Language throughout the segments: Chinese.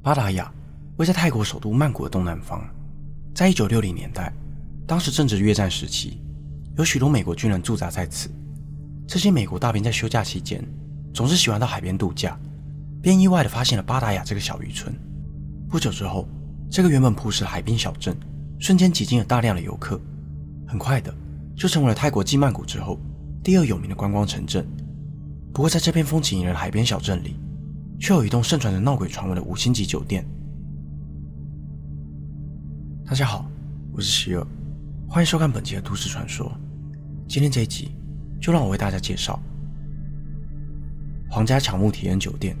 巴达雅位在泰国首都曼谷的东南方，在一九六零年代，当时正值越战时期，有许多美国军人驻扎在此。这些美国大兵在休假期间，总是喜欢到海边度假，便意外地发现了巴达雅这个小渔村。不久之后，这个原本朴实的海滨小镇，瞬间挤进了大量的游客，很快的就成为了泰国继曼谷之后第二有名的观光城镇。不过，在这片风景宜人的海边小镇里，却有一栋盛传着闹鬼传闻的五星级酒店。大家好，我是希尔，欢迎收看本期的都市传说。今天这一集，就让我为大家介绍皇家乔木体验酒店。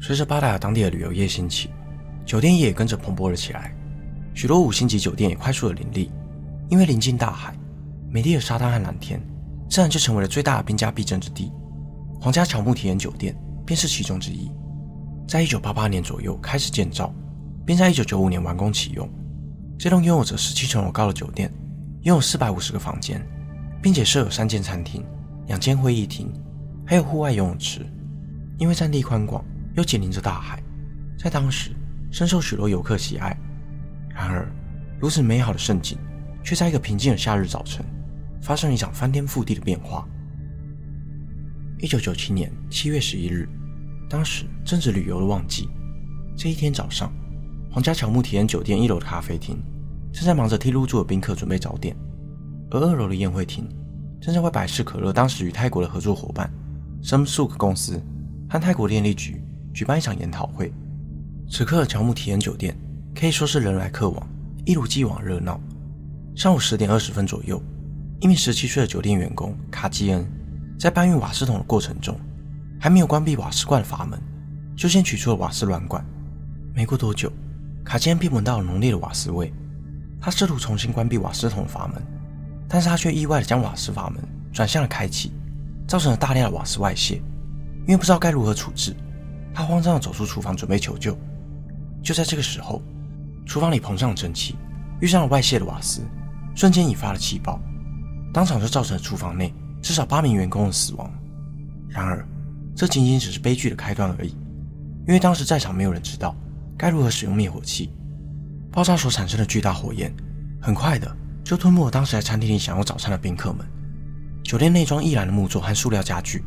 随着巴达雅当地的旅游业兴起，酒店业也跟着蓬勃了起来。许多五星级酒店也快速的林立，因为临近大海，美丽的沙滩和蓝天，自然就成为了最大的兵家必争之地。皇家乔木体验酒店便是其中之一。在一九八八年左右开始建造，并在一九九五年完工启用。这栋拥有着十七层楼高的酒店，拥有四百五十个房间，并且设有三间餐厅、两间会议厅，还有户外游泳池。因为占地宽广，又紧邻着大海，在当时深受许多游客喜爱。然而，如此美好的盛景，却在一个平静的夏日早晨，发生一场翻天覆地的变化。一九九七年七月十一日，当时正值旅游的旺季。这一天早上，皇家乔木体验酒店一楼的咖啡厅正在忙着替入住的宾客准备早点，而二楼的宴会厅正在为百事可乐当时与泰国的合作伙伴 s a m s u k 公司和泰国电力局举办一场研讨会。此刻的乔木体验酒店。可以说是人来客往，一如既往热闹。上午十点二十分左右，一名十七岁的酒店员工卡基恩在搬运瓦斯桶的过程中，还没有关闭瓦斯罐的阀门，就先取出了瓦斯软管。没过多久，卡基恩便闻到了浓烈的瓦斯味。他试图重新关闭瓦斯桶的阀门，但是他却意外的将瓦斯阀门转向了开启，造成了大量的瓦斯外泄。因为不知道该如何处置，他慌张的走出厨房准备求救。就在这个时候，厨房里膨胀的蒸汽，遇上了外泄的瓦斯，瞬间引发了气爆，当场就造成了厨房内至少八名员工的死亡。然而，这仅仅只是悲剧的开端而已，因为当时在场没有人知道该如何使用灭火器。爆炸所产生的巨大火焰，很快的就吞没了当时在餐厅里享用早餐的宾客们。酒店内装易燃的木座和塑料家具，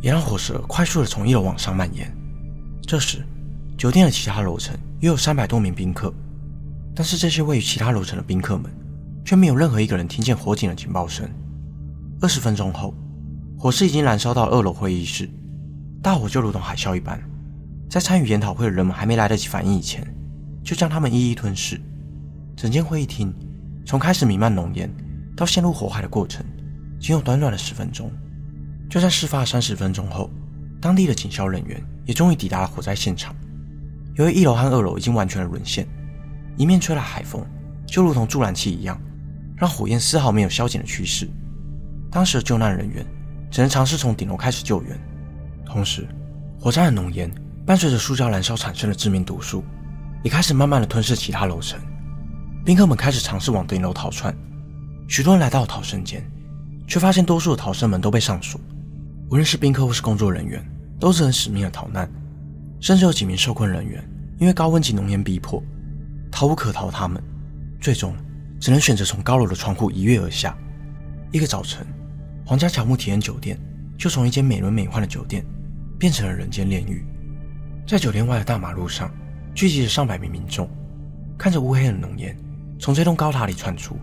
也让火舌快速的从一楼往上蔓延。这时，酒店的其他楼层约有三百多名宾客。但是这些位于其他楼层的宾客们，却没有任何一个人听见火警的警报声。二十分钟后，火势已经燃烧到二楼会议室，大火就如同海啸一般，在参与研讨会的人们还没来得及反应以前，就将他们一一吞噬。整间会议厅从开始弥漫浓烟到陷入火海的过程，仅有短短的十分钟。就在事发三十分钟后，当地的警消人员也终于抵达了火灾现场。由于一楼和二楼已经完全的沦陷。一面吹来海风，就如同助燃器一样，让火焰丝毫没有消减的趋势。当时的救难人员只能尝试从顶楼开始救援，同时，火灾的浓烟伴随着塑胶燃烧产生的致命毒素，也开始慢慢的吞噬其他楼层。宾客们开始尝试往顶楼逃窜，许多人来到逃生间，却发现多数的逃生门都被上锁。无论是宾客或是工作人员，都只能死命的逃难，甚至有几名受困人员因为高温及浓烟逼迫。逃无可逃，他们最终只能选择从高楼的窗户一跃而下。一个早晨，皇家乔木体验酒店就从一间美轮美奂的酒店变成了人间炼狱。在酒店外的大马路上，聚集着上百名民众，看着乌黑的浓烟从这栋高塔里窜出。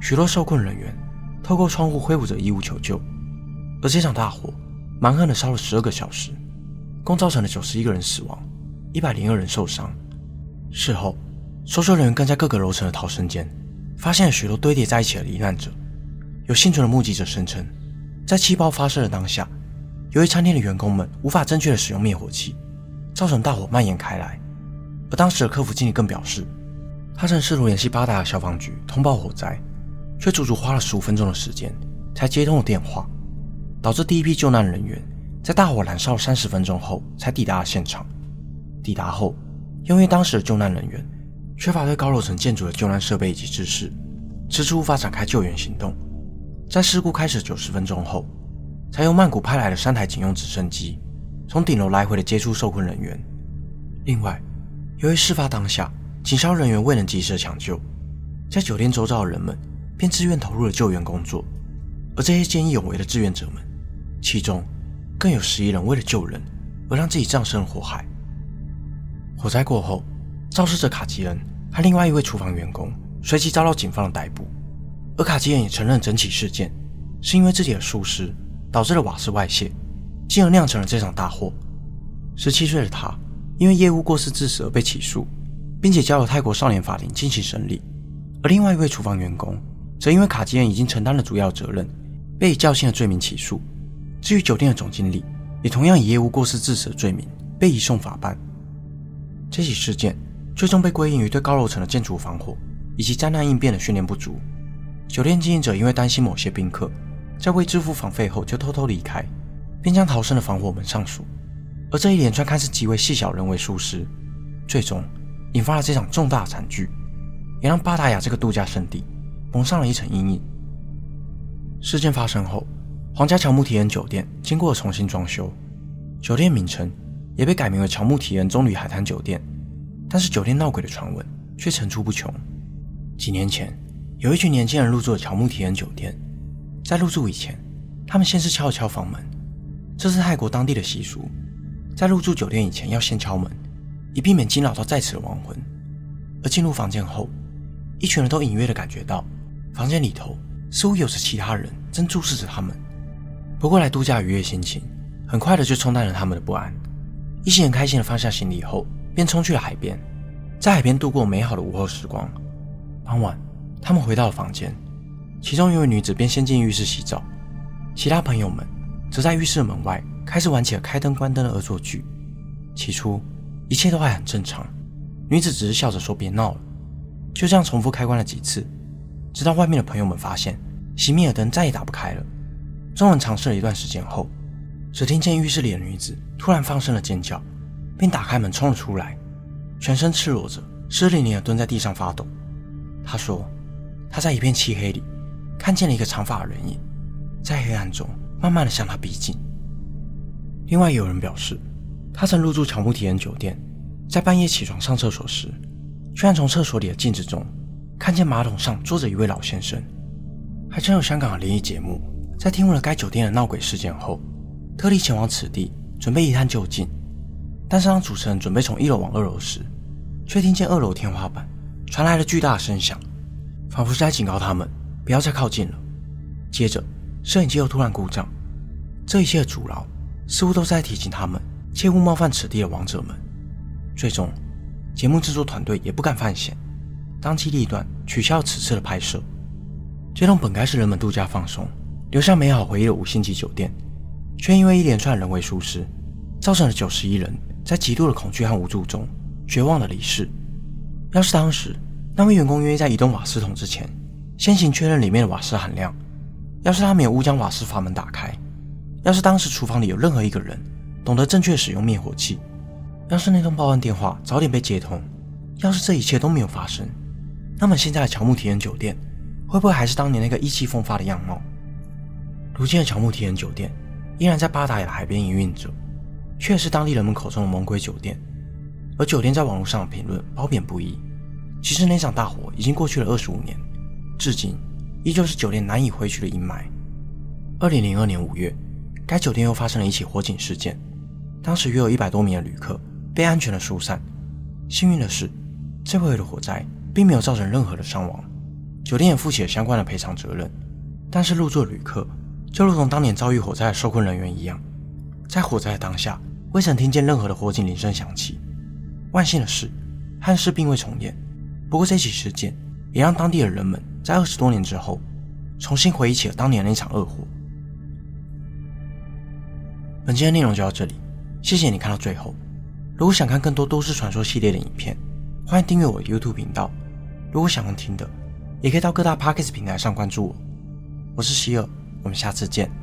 许多受困人员透过窗户挥舞着衣物求救。而这场大火蛮横地烧了十二个小时，共造成了九十一个人死亡，一百零二人受伤。事后。搜救人员更在各个楼层的逃生间发现了许多堆叠在一起的罹难者。有幸存的目击者声称，在气爆发射的当下，由于餐厅的员工们无法正确的使用灭火器，造成大火蔓延开来。而当时的客服经理更表示，他正试图联系八达消防局通报火灾，却足足花了十五分钟的时间才接通了电话，导致第一批救难人员在大火燃烧三十分钟后才抵达了现场。抵达后，因为当时的救难人员。缺乏对高楼层建筑的救难设备以及知识，迟迟无法展开救援行动。在事故开始九十分钟后，才由曼谷派来的三台警用直升机，从顶楼来回的接触受困人员。另外，由于事发当下警消人员未能及时抢救，在酒店周遭的人们便自愿投入了救援工作。而这些见义勇为的志愿者们，其中更有十一人为了救人而让自己葬身火海。火灾过后，肇事者卡吉恩和另外一位厨房员工随即遭到警方的逮捕。而卡吉恩也承认整起事件是因为自己的疏失导致了瓦斯外泄，进而酿成了这场大祸。十七岁的他因为业务过失致死而被起诉，并且交由泰国少年法庭进行审理。而另外一位厨房员工则因为卡吉恩已经承担了主要责任，被以较轻的罪名起诉。至于酒店的总经理，也同样以业务过失致死的罪名被移送法办。这起事件最终被归因于对高楼层的建筑防火以及灾难应变的训练不足。酒店经营者因为担心某些宾客在未支付房费后就偷偷离开，便将逃生的防火门上锁。而这一连串看似极为细小人为疏失，最终引发了这场重大惨剧，也让巴达雅这个度假胜地蒙上了一层阴影。事件发生后，皇家乔木提恩酒店经过重新装修，酒店名称也被改名为乔木提恩棕榈海滩酒店。但是酒店闹鬼的传闻却层出不穷。几年前。有一群年轻人入住了乔木提恩酒店，在入住以前，他们先是敲了敲房门，这是泰国当地的习俗，在入住酒店以前要先敲门，以避免惊扰到在此的亡魂。而进入房间后，一群人都隐约的感觉到，房间里头似乎有着其他人正注视着他们。不过来度假愉悦心情，很快的就冲淡了他们的不安。一行人开心的放下行李后，便冲去了海边，在海边度过美好的午后时光。傍晚。他们回到了房间，其中一位女子便先进浴室洗澡，其他朋友们则在浴室门外开始玩起了开灯关灯的恶作剧。起初一切都还很正常，女子只是笑着说别闹了。就这样重复开关了几次，直到外面的朋友们发现熄灭的灯再也打不开了。众人尝试了一段时间后，只听见浴室里的女子突然放声了尖叫，并打开门冲了出来，全身赤裸着，湿淋淋的蹲在地上发抖。他说。他在一片漆黑里看见了一个长发的人影，在黑暗中慢慢的向他逼近。另外有人表示，他曾入住乔木提恩酒店，在半夜起床上厕所时，居然从厕所里的镜子中看见马桶上坐着一位老先生。还真有香港的灵异节目，在听闻了该酒店的闹鬼事件后，特地前往此地准备一探究竟。但是当主持人准备从一楼往二楼时，却听见二楼天花板传来了巨大的声响。仿佛是在警告他们不要再靠近了。接着，摄影机又突然故障，这一切的阻挠似乎都是在提醒他们切勿冒犯此地的王者们。最终，节目制作团队也不敢犯险，当机立断取消此次的拍摄。这栋本该是人们度假放松、留下美好回忆的五星级酒店，却因为一连串人为疏失，造成了九十一人在极度的恐惧和无助中绝望的离世。要是当时，那位员工愿意在移动瓦斯桶之前先行确认里面的瓦斯含量。要是他没有误将瓦斯阀门打开，要是当时厨房里有任何一个人懂得正确使用灭火器，要是那通报案电话早点被接通，要是这一切都没有发生，那么现在的乔木提恩酒店会不会还是当年那个意气风发的样貌？如今的乔木提恩酒店依然在巴达雅的海边营运着，却是当地人们口中的猛鬼酒店。而酒店在网络上的评论褒贬不一。其实那场大火已经过去了二十五年，至今依旧是酒店难以回去的阴霾。二零零二年五月，该酒店又发生了一起火警事件，当时约有一百多名的旅客被安全的疏散。幸运的是，这回的火灾并没有造成任何的伤亡，酒店也负起了相关的赔偿责任。但是入住旅客就如同当年遭遇火灾的受困人员一样，在火灾的当下未曾听见任何的火警铃声响起。万幸的是，憾事并未重演。不过这起事件也让当地的人们在二十多年之后重新回忆起了当年那场恶火。本期的内容就到这里，谢谢你看到最后。如果想看更多都市传说系列的影片，欢迎订阅我的 YouTube 频道。如果想要听的，也可以到各大 Podcast 平台上关注我。我是希尔，我们下次见。